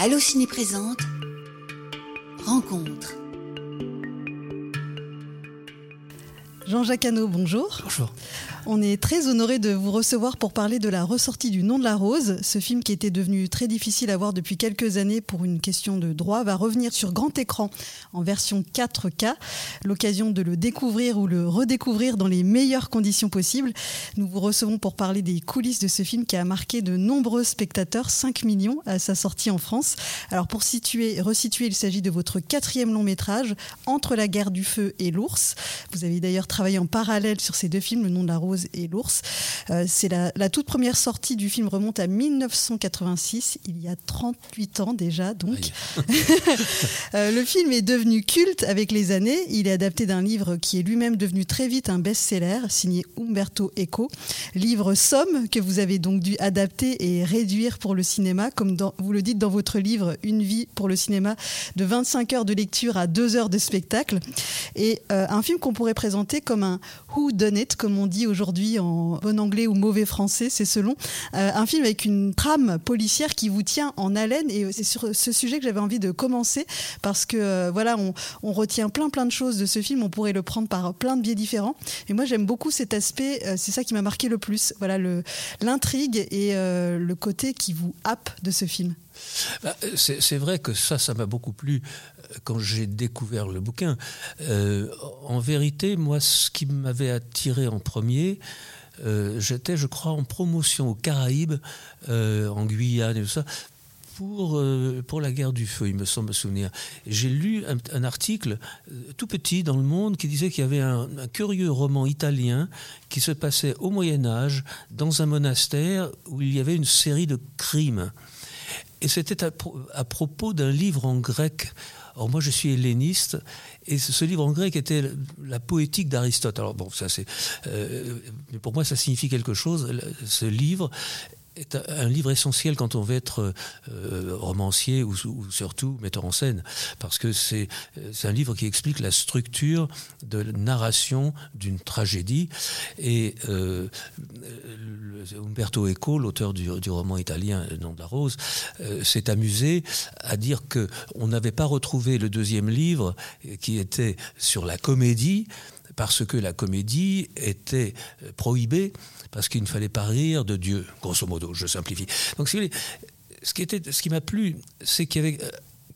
Allociné présente Rencontre. Jean-Jacques Hano, bonjour. Bonjour. On est très honoré de vous recevoir pour parler de la ressortie du Nom de la Rose. Ce film qui était devenu très difficile à voir depuis quelques années pour une question de droit va revenir sur grand écran en version 4K. L'occasion de le découvrir ou le redécouvrir dans les meilleures conditions possibles. Nous vous recevons pour parler des coulisses de ce film qui a marqué de nombreux spectateurs, 5 millions à sa sortie en France. Alors pour situer, resituer, il s'agit de votre quatrième long métrage, Entre la guerre du feu et l'ours. Vous avez d'ailleurs travaillé en parallèle sur ces deux films, Le nom de la rose et l'ours. Euh, c'est la, la, toute première sortie du film remonte à 1986, il y a 38 ans déjà donc. euh, le film est devenu culte avec les années. Il est adapté d'un livre qui est lui-même devenu très vite un best-seller, signé Umberto Eco. Livre somme que vous avez donc dû adapter et réduire pour le cinéma, comme dans, vous le dites dans votre livre Une vie pour le cinéma, de 25 heures de lecture à 2 heures de spectacle. Et euh, un film qu'on pourrait présenter comme un who done it, comme on dit aujourd'hui en bon anglais ou mauvais français, c'est selon. Euh, un film avec une trame policière qui vous tient en haleine et c'est sur ce sujet que j'avais envie de commencer parce que euh, voilà, on, retient plein plein de choses de ce film, on pourrait le prendre par plein de biais différents. Et moi j'aime beaucoup cet aspect, euh, c'est ça qui m'a marqué le plus, voilà l'intrigue et le côté qui vous happe de ce film. Bah, c'est vrai que ça, ça m'a beaucoup plu quand j'ai découvert le bouquin. Euh, en vérité, moi, ce qui m'avait attiré en premier, euh, j'étais, je crois, en promotion aux Caraïbes, euh, en Guyane et tout ça. Pour, pour la guerre du feu, il me semble me souvenir. J'ai lu un, article tout petit dans le monde qui disait qu'il y avait un, curieux roman italien qui se passait au Moyen Âge dans un monastère où il y avait une série de crimes. Et c'était à, propos d'un livre en grec. Or moi je suis helléniste et ce livre en grec était la poétique d'Aristote. Alors bon ça c'est euh, pour moi ça signifie quelque chose. Ce livre est un livre essentiel quand on veut être euh, romancier ou, ou, surtout metteur en scène, parce que c'est un livre qui explique la structure de narration d'une tragédie. Et euh, Umberto Eco, l'auteur du, roman italien Le nom de la rose, euh, s'est amusé à dire que on n'avait pas retrouvé le deuxième livre qui était sur la comédie, parce que la comédie était prohibée parce qu'il ne fallait pas rire de Dieu, grosso modo, je simplifie. Donc, ce qui, m'a plu, c'est qu'il y avait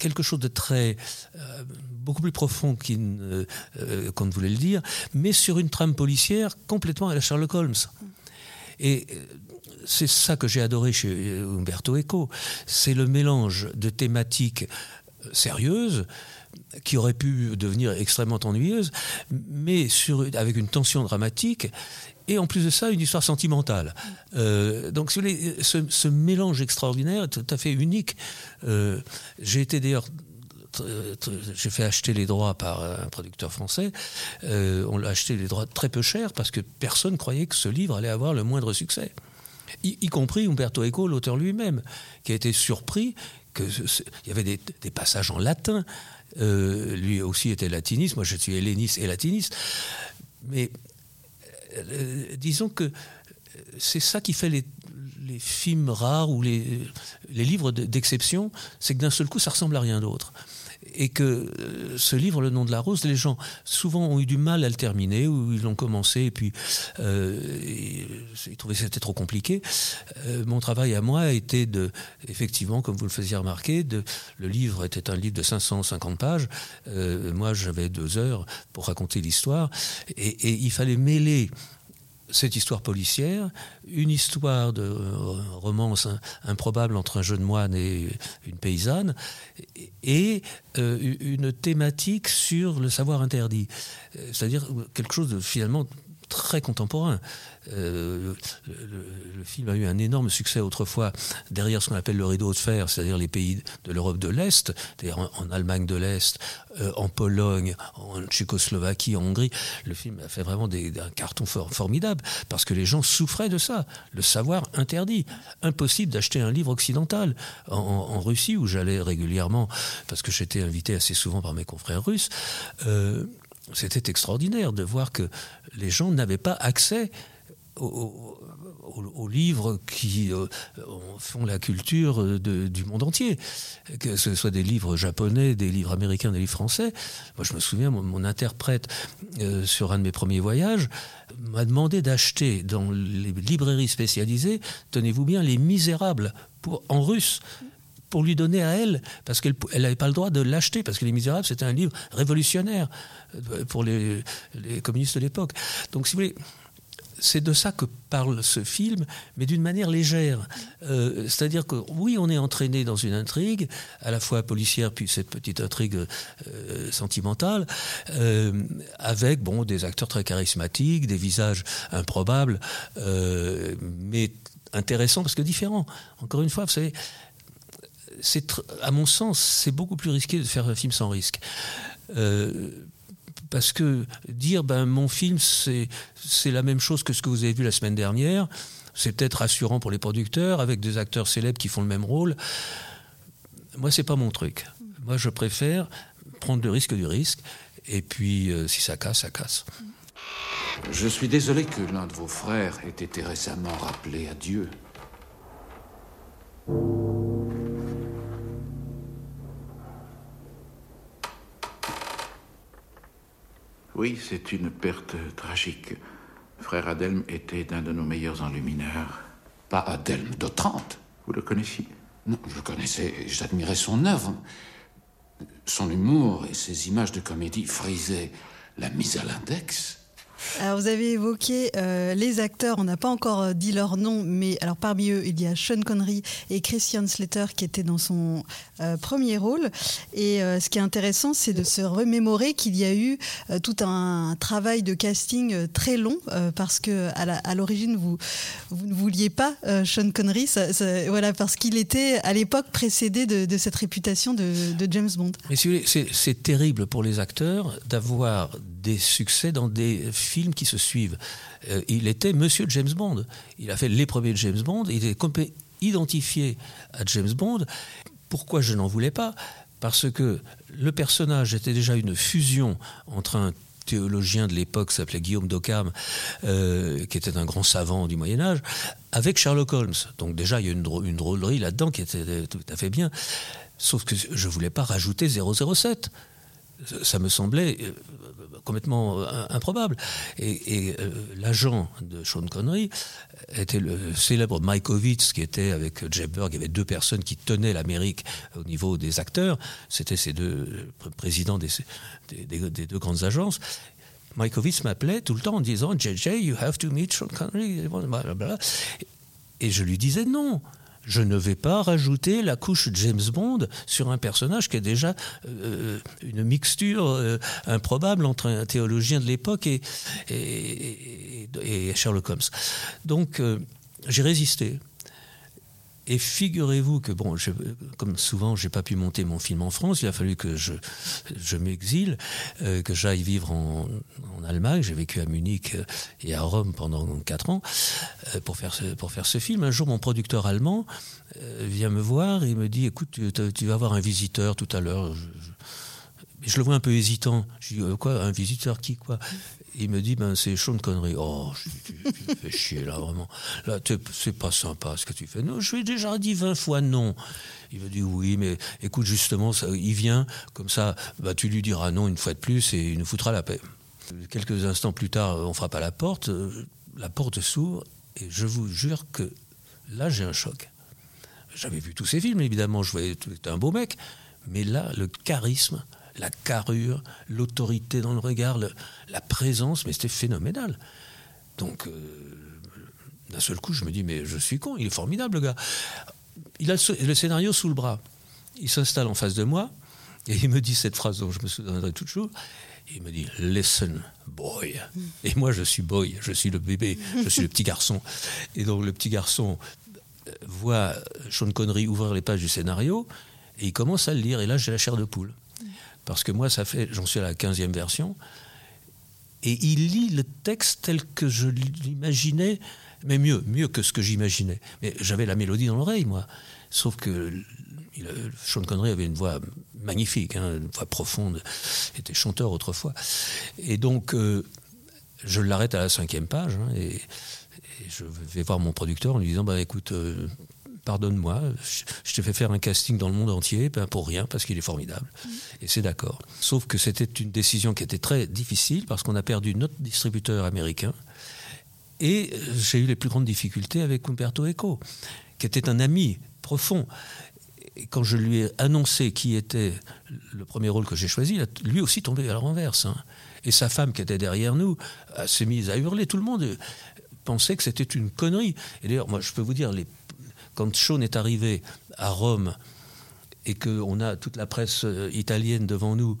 quelque chose de très euh, beaucoup plus profond qu'on euh, qu ne voulait le dire, mais sur une trame policière complètement à la Sherlock Holmes. Et c'est ça que j'ai adoré chez Umberto Eco, c'est le mélange de thématiques sérieuses, qui aurait pu devenir extrêmement ennuyeuse, mais avec une tension dramatique et en plus de ça une histoire sentimentale. Euh, donc ce, mélange extraordinaire est tout à fait unique. Euh, J'ai été d'ailleurs j'ai fait acheter les droits par un producteur français. Euh, on l'a acheté les droits très peu cher parce que personne croyait que ce livre allait avoir le moindre succès. Y, compris Umberto Eco, l'auteur lui-même, qui a été surpris qu'il y avait des, passages en latin. Euh, lui aussi était latiniste, moi je suis helléniste et latiniste. Mais euh, disons que c'est ça qui fait les, les films rares ou les, les livres d'exception, c'est que d'un seul coup ça ressemble à rien d'autre et que euh, ce livre le nom de la rose les gens souvent ont eu du mal à le terminer ou ils l'ont commencé et puis euh, ils trouvaient c'était trop compliqué. Euh, mon travail à moi a été de effectivement comme vous le faisiez remarquer le livre était un livre de 550 pages. Euh, moi j'avais deux heures pour raconter l'histoire et il fallait mêler cette histoire policière, une histoire de euh, romance improbable entre un jeune moine et une paysanne, et euh, une thématique sur le savoir interdit, c'est-à-dire quelque chose de finalement très contemporain. Euh, le, film a eu un énorme succès autrefois derrière ce qu'on appelle le rideau de fer, c'est-à-dire les pays de l'Europe de l'Est, en, en Allemagne de l'Est, euh, en Pologne, en Tchécoslovaquie, en Hongrie. Le film a fait vraiment un carton for, formidable parce que les gens souffraient de ça, le savoir interdit. Impossible d'acheter un livre occidental en, en Russie où j'allais régulièrement parce que j'étais invité assez souvent par mes confrères russes. Euh, c'était extraordinaire de voir que les gens n'avaient pas accès aux, livres qui euh, font la culture du monde entier, que ce soit des livres japonais, des livres américains, des livres français. Moi, je me souviens, mon, interprète euh, sur un de mes premiers voyages m'a demandé d'acheter dans les librairies spécialisées, tenez-vous bien, Les Misérables en russe pour lui donner à elle, parce qu'elle n'avait pas le droit de l'acheter, parce que Les Misérables, c'était un livre révolutionnaire euh, pour les, communistes de l'époque. Donc, si vous voulez, c'est de ça que parle ce film, mais d'une manière légère. Euh, c'est-à-dire que oui, on est entraîné dans une intrigue, à la fois policière puis cette petite intrigue euh, sentimentale, avec bon des acteurs très charismatiques, des visages improbables, mais intéressants parce que différents. Encore une fois, vous savez, c'est à mon sens, c'est beaucoup plus risqué de faire un film sans risque parce que dire ben mon film c'est c'est la même chose que ce que vous avez vu la semaine dernière, c'est peut-être rassurant pour les producteurs avec des acteurs célèbres qui font le même rôle. Moi c'est pas mon truc. Moi je préfère prendre le risque du risque et puis euh, si ça casse ça casse. Je suis désolé que l'un de vos frères ait été récemment rappelé à Dieu. Oui, c'est une perte tragique. Frère Adelme était un de nos meilleurs enlumineurs. Pas Adelme d'Otrante. Vous le connaissiez Non, je le connaissais j'admirais son œuvre. Son humour et ses images de comédie frisaient la mise à l'index. Alors vous avez évoqué euh, les acteurs, on n'a pas encore euh, dit leur nom, mais alors parmi eux il y a Sean Connery et Christian Slater qui étaient dans son euh, premier rôle. Et ce qui est intéressant, c'est de se remémorer qu'il y a eu tout un travail de casting très long parce que à l'origine vous vous ne vouliez pas Sean Connery, voilà parce qu'il était à l'époque précédé de, cette réputation de, de James Bond. Mais c'est terrible pour les acteurs d'avoir des succès dans des films qui se suivent. Euh, il était Monsieur James Bond. Il a fait les premiers James Bond. Il est identifié à James Bond. Pourquoi je n'en voulais pas? Parce que le personnage était déjà une fusion entre un théologien de l'époque s'appelait Guillaume d'Occam, euh, qui était un grand savant du Moyen Âge, avec Sherlock Holmes. Donc déjà, il y a une, une drôlerie là-dedans qui était tout à fait bien. Sauf que je ne voulais pas rajouter 007 ça me semblait euh, complètement euh, improbable. Et, euh, l'agent de Sean Connery était le célèbre Mike Ovitz, qui était avec Jeff Berg. Il y avait deux personnes qui tenaient l'Amérique au niveau des acteurs. C'était ces deux présidents des, deux grandes agences. Mike Ovitz m'appelait tout le temps en disant JJ, you have to meet Sean Connery. Et je lui disais non je ne vais pas rajouter la couche James Bond sur un personnage qui est déjà euh, une mixture euh, improbable entre un théologien de l'époque et, Sherlock Holmes. Donc, euh, j'ai résisté. Et figurez-vous que, bon, comme souvent, j'ai pas pu monter mon film en France, il a fallu que je, m'exile, euh, que j'aille vivre en, Allemagne. J'ai vécu à Munich euh, et à Rome pendant quatre ans euh, pour, faire ce, pour faire ce film. Un jour, mon producteur allemand vient me voir et me dit Écoute, tu, tu vas avoir un visiteur tout à l'heure. Je, je, le vois un peu hésitant. Je dis Quoi Un visiteur qui quoi? Il me dit, ben, c'est Sean Connery. Oh, tu, me fais chier, là, vraiment. Là, c'est pas sympa ce que tu fais. Non, je lui ai déjà dit 20 fois non. Il me dit, oui, mais écoute, justement, ça, il vient, comme ça, bah, tu lui diras non une fois de plus et il nous foutra la paix. Quelques instants plus tard, on frappe à la porte, la porte s'ouvre, et je vous jure que là, j'ai un choc. J'avais vu tous ces films, évidemment, je voyais, tu un beau mec, mais là, le charisme, la carrure, l'autorité dans le regard, la présence, mais c'était phénoménal. Donc, euh, d'un seul coup, je me dis, mais je suis con, il est formidable, le gars. Il a le scénario sous le bras. Il s'installe en face de moi et il me dit cette phrase dont je me souviendrai toujours. Il me dit Listen, boy. Et moi, je suis boy, je suis le bébé, je suis le petit garçon. Et donc, le petit garçon euh, voit Sean Connery ouvrir les pages du scénario et il commence à le lire. Et là, j'ai la chair de poule. Parce que moi, ça fait, j'en suis à la 15e version, et il lit le texte tel que je l'imaginais, mais mieux, mieux que ce que j'imaginais. Mais j'avais la mélodie dans l'oreille, moi. Sauf que Sean Connery avait une voix magnifique, hein, une voix profonde, il était chanteur autrefois. Et donc, euh, je l'arrête à la cinquième page, hein, et, Et je vais voir mon producteur en lui disant, bah écoute, euh, pardonne-moi, je, te fais faire un casting dans le monde entier, ben pour rien, parce qu'il est formidable. Et c'est d'accord. Sauf que c'était une décision qui était très difficile, parce qu'on a perdu notre distributeur américain. Et j'ai eu les plus grandes difficultés avec Umberto Eco, qui était un ami profond. Et quand je lui ai annoncé qui était le premier rôle que j'ai choisi, lui aussi tombé à la renverse. Hein. Et sa femme qui était derrière nous s'est mise à hurler. Tout le monde pensait que c'était une connerie. Et d'ailleurs, moi, je peux vous dire, les, quand Sean est arrivé à Rome et qu'on a toute la presse euh, italienne devant nous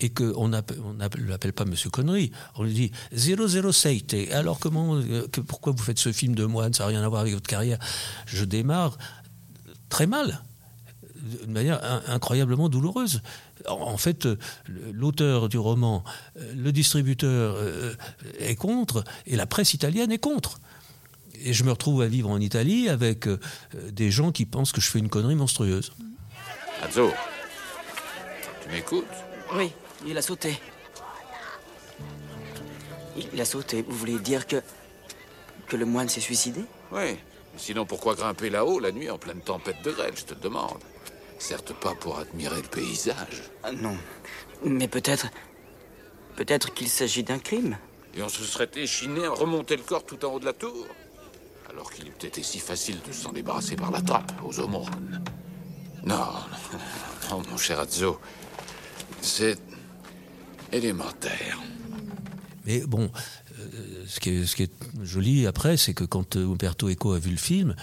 et qu'on ne l'appelle pas Monsieur Connery, on lui dit 007. Alors comment, euh, pourquoi vous faites ce film de moine? Ça n'a rien à voir avec votre carrière. Je démarre très mal, d'une manière incroyablement douloureuse. En fait, l'auteur du roman, euh, le distributeur est contre et la presse italienne est contre et je me retrouve à vivre en Italie avec euh, des gens qui pensent que je fais une connerie monstrueuse. Azzo, tu m'écoutes? Oui, il a sauté. Il a sauté. Vous voulez dire que. que le moine s'est suicidé? Oui. Sinon, pourquoi grimper là-haut la nuit en pleine tempête de grêle, je te demande? Certes pas pour admirer le paysage. Ah, non. Mais peut-être. Peut-être qu'il s'agit d'un crime. Et on se serait échiné à remonter le corps tout en haut de la tour? Alors qu'il eût été si facile de s'en débarrasser par la trappe, aux aumônes. Non, non, mon cher Azzo, c'est élémentaire. Mais bon, euh, ce, qui est, ce, qui est, joli après, c'est que quand euh, Umberto Eco a vu le film,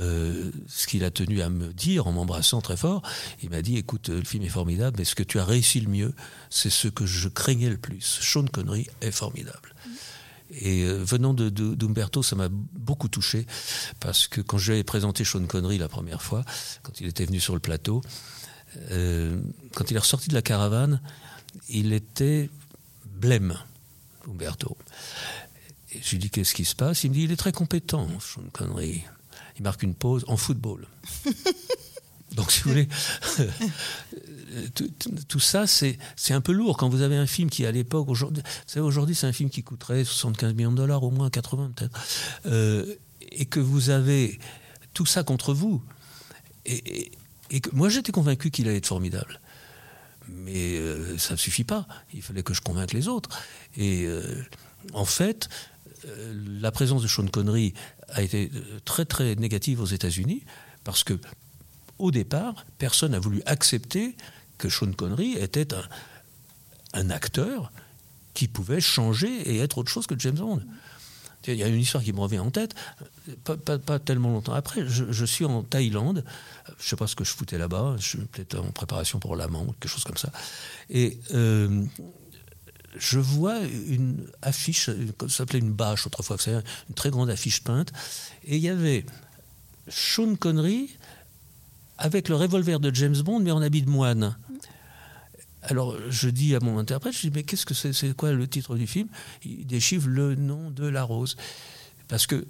euh, ce qu'il a tenu à me dire en m'embrassant très fort, il m'a dit écoute, le film est formidable, mais ce que tu as réussi le mieux, c'est ce que je craignais le plus. Sean Connery est formidable. Et euh, venant de, d'Umberto, ça m'a beaucoup touché, parce que quand je lui ai présenté Sean Connery la première fois, quand il était venu sur le plateau, euh, quand il est ressorti de la caravane, il était blême, Umberto. Et je lui dis qu'est-ce qui se passe? Il me dit il est très compétent, Sean Connery. Il marque une pause en football. Donc, si vous voulez, tout, ça, c'est un peu lourd. Quand vous avez un film qui, à l'époque, aujourd'hui, aujourd'hui, c'est un film qui coûterait 75 millions de dollars, au moins 80 peut-être, euh, et que vous avez tout ça contre vous. Et, que, moi, j'étais convaincu qu'il allait être formidable. Mais euh, ça ne suffit pas. Il fallait que je convainque les autres. Et euh, en fait, la présence de Sean Connery a été très très négative aux États-Unis parce que au départ, personne n'a voulu accepter que Sean Connery était un, acteur qui pouvait changer et être autre chose que James Bond. Il y a une histoire qui me revient en tête, pas, tellement longtemps après, je, suis en Thaïlande, je ne sais pas ce que je foutais là-bas, je suis peut-être en préparation pour l'amant, quelque chose comme ça, et euh, je vois une affiche, ça s'appelait une bâche autrefois, une très grande affiche peinte, et il y avait Sean Connery avec le revolver de James Bond, mais en habit de moine. Alors je dis à mon interprète, je dis mais qu'est-ce que c'est, c'est quoi le titre du film? Il déchiffre le nom de la rose. Parce que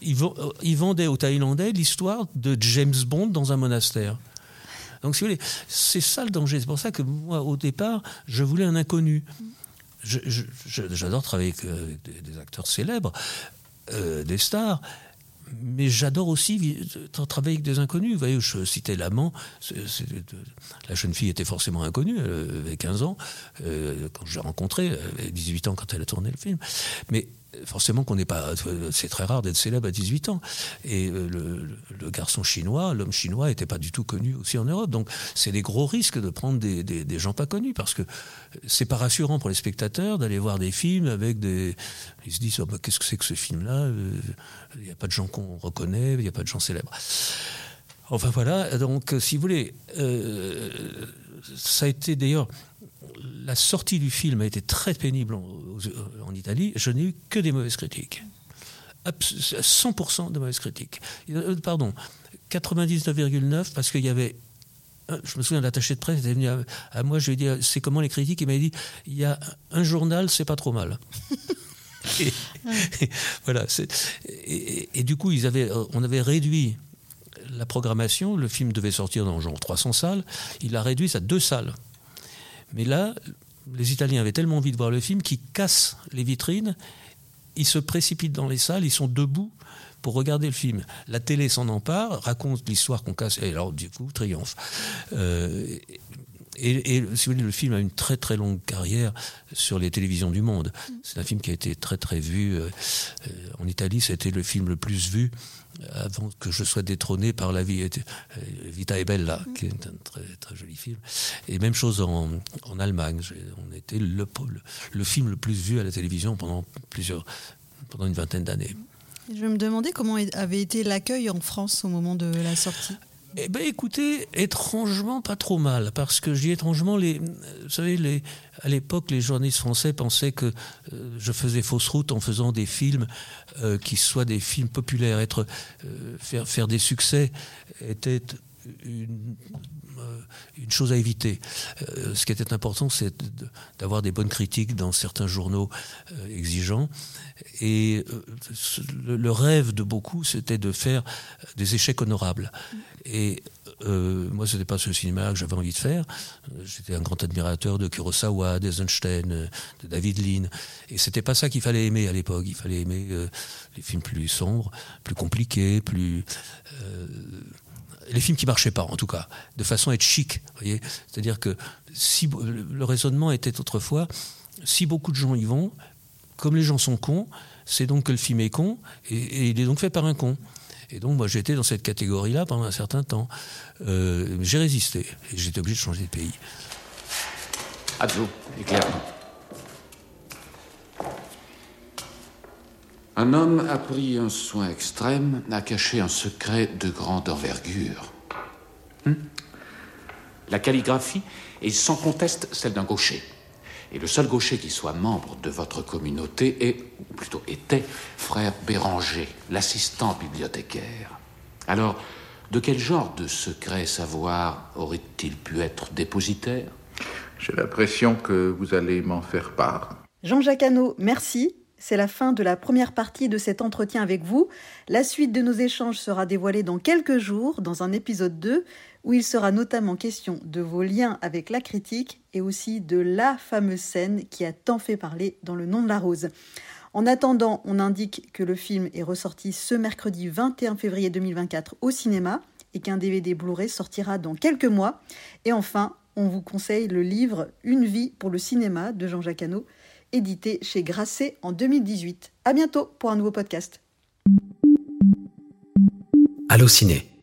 il, vendait aux Thaïlandais l'histoire de James Bond dans un monastère. Donc si vous voulez, c'est ça le danger. C'est pour ça que moi, au départ, je voulais un inconnu. j'adore travailler avec euh, des, acteurs célèbres, euh, des stars, mais j'adore aussi travailler avec des inconnus. Vous voyez, je citais l'amant. La jeune fille était forcément inconnue, elle avait 15 ans euh, quand je l'ai rencontrée, elle avait 18 ans quand elle a tourné le film. Mais forcément qu'on n'est pas. C'est très rare d'être célèbre à 18 ans. Et euh, le, garçon chinois, l'homme chinois, n'était pas du tout connu aussi en Europe. Donc c'est des gros risques de prendre des, des, gens pas connus parce que c'est pas rassurant pour les spectateurs d'aller voir des films avec des. Ils se disent oh, qu'est-ce que c'est que ce film-là? Euh, Il n'y a pas de gens qu'on reconnaît, il n'y a pas de gens célèbres. Enfin voilà, donc si vous voulez, euh, ça a été d'ailleurs la sortie du film a été très pénible en, Italie. Je n'ai eu que des mauvaises critiques. 100% de mauvaises critiques. Euh, pardon, 99,9 parce qu'il y avait je me souviens de l'attaché de presse, était venu à, moi, je lui ai dit, c'est comment les critiques? Il m'a dit, il y a un journal, c'est pas trop mal. et, voilà. Et, du coup, ils avaient, on avait réduit la programmation. Le film devait sortir dans genre 300 salles. Il a réduit à deux salles. Mais là, les Italiens avaient tellement envie de voir le film qu'ils cassent les vitrines ils se précipitent dans les salles, ils sont debout pour regarder le film. La télé s'en empare, raconte l'histoire qu'on casse, et alors du coup, triomphe. Euh, et, si vous voulez, le film a une très très longue carrière sur les télévisions du monde. C'est un film qui a été très très vu. Euh, euh, en Italie, c'était le film le plus vu avant que je sois détrôné par La vie Vita e Bella, qui est un très, très joli film. Et même chose en, en Allemagne. On était le, le, film le plus vu à la télévision pendant plusieurs, pendant une vingtaine d'années. Je me demandais comment avait été l'accueil en France au moment de la sortie. Eh ben, écoutez, étrangement pas trop mal, parce que j'ai étrangement les, vous savez, à l'époque, les journalistes français pensaient que euh, je faisais fausse route en faisant des films euh, qui soient des films populaires. Euh, faire, faire des succès était une, une chose à éviter. ce qui était important, c'est d'avoir des bonnes critiques dans certains journaux exigeants. Et le, rêve de beaucoup, c'était de faire des échecs honorables. Et euh, moi, ce n'était pas ce cinéma que j'avais envie de faire. J'étais un grand admirateur de Kurosawa, d'Eisenstein, de David Lean. Et c'était pas ça qu'il fallait aimer à l'époque. Il fallait aimer euh, les films plus sombres, plus compliqués, plus. Euh, les films qui marchaient pas, en tout cas, de façon à être chic. C'est-à-dire que si, le raisonnement était autrefois si beaucoup de gens y vont, comme les gens sont cons, c'est donc que le film est con, et il est donc fait par un con. Et donc, moi, j'étais dans cette catégorie-là pendant un certain temps. Euh, j'ai résisté et j'étais obligé de changer de pays. Éclaire Un homme a pris un soin extrême à cacher un secret de grande envergure. Hmm? La calligraphie est sans conteste celle d'un gaucher. Et le seul gaucher qui soit membre de votre communauté est, ou plutôt était, frère Béranger, l'assistant bibliothécaire. Alors, de quel genre de secret savoir aurait-il pu être dépositaire? J'ai l'impression que vous allez m'en faire part. Jean-Jacques Hano, merci. C'est la fin de la première partie de cet entretien avec vous. La suite de nos échanges sera dévoilée dans quelques jours, dans un épisode 2, où il sera notamment question de vos liens avec la critique et aussi de la fameuse scène qui a tant fait parler dans Le nom de la rose. En attendant, on indique que le film est ressorti ce mercredi 21 février 2024 au cinéma et qu'un DVD Blu-ray sortira dans quelques mois. Et enfin, on vous conseille le livre Une vie pour le cinéma de Jean-Jacques édité chez Grasset en 2018. À bientôt pour un nouveau podcast. Allô ciné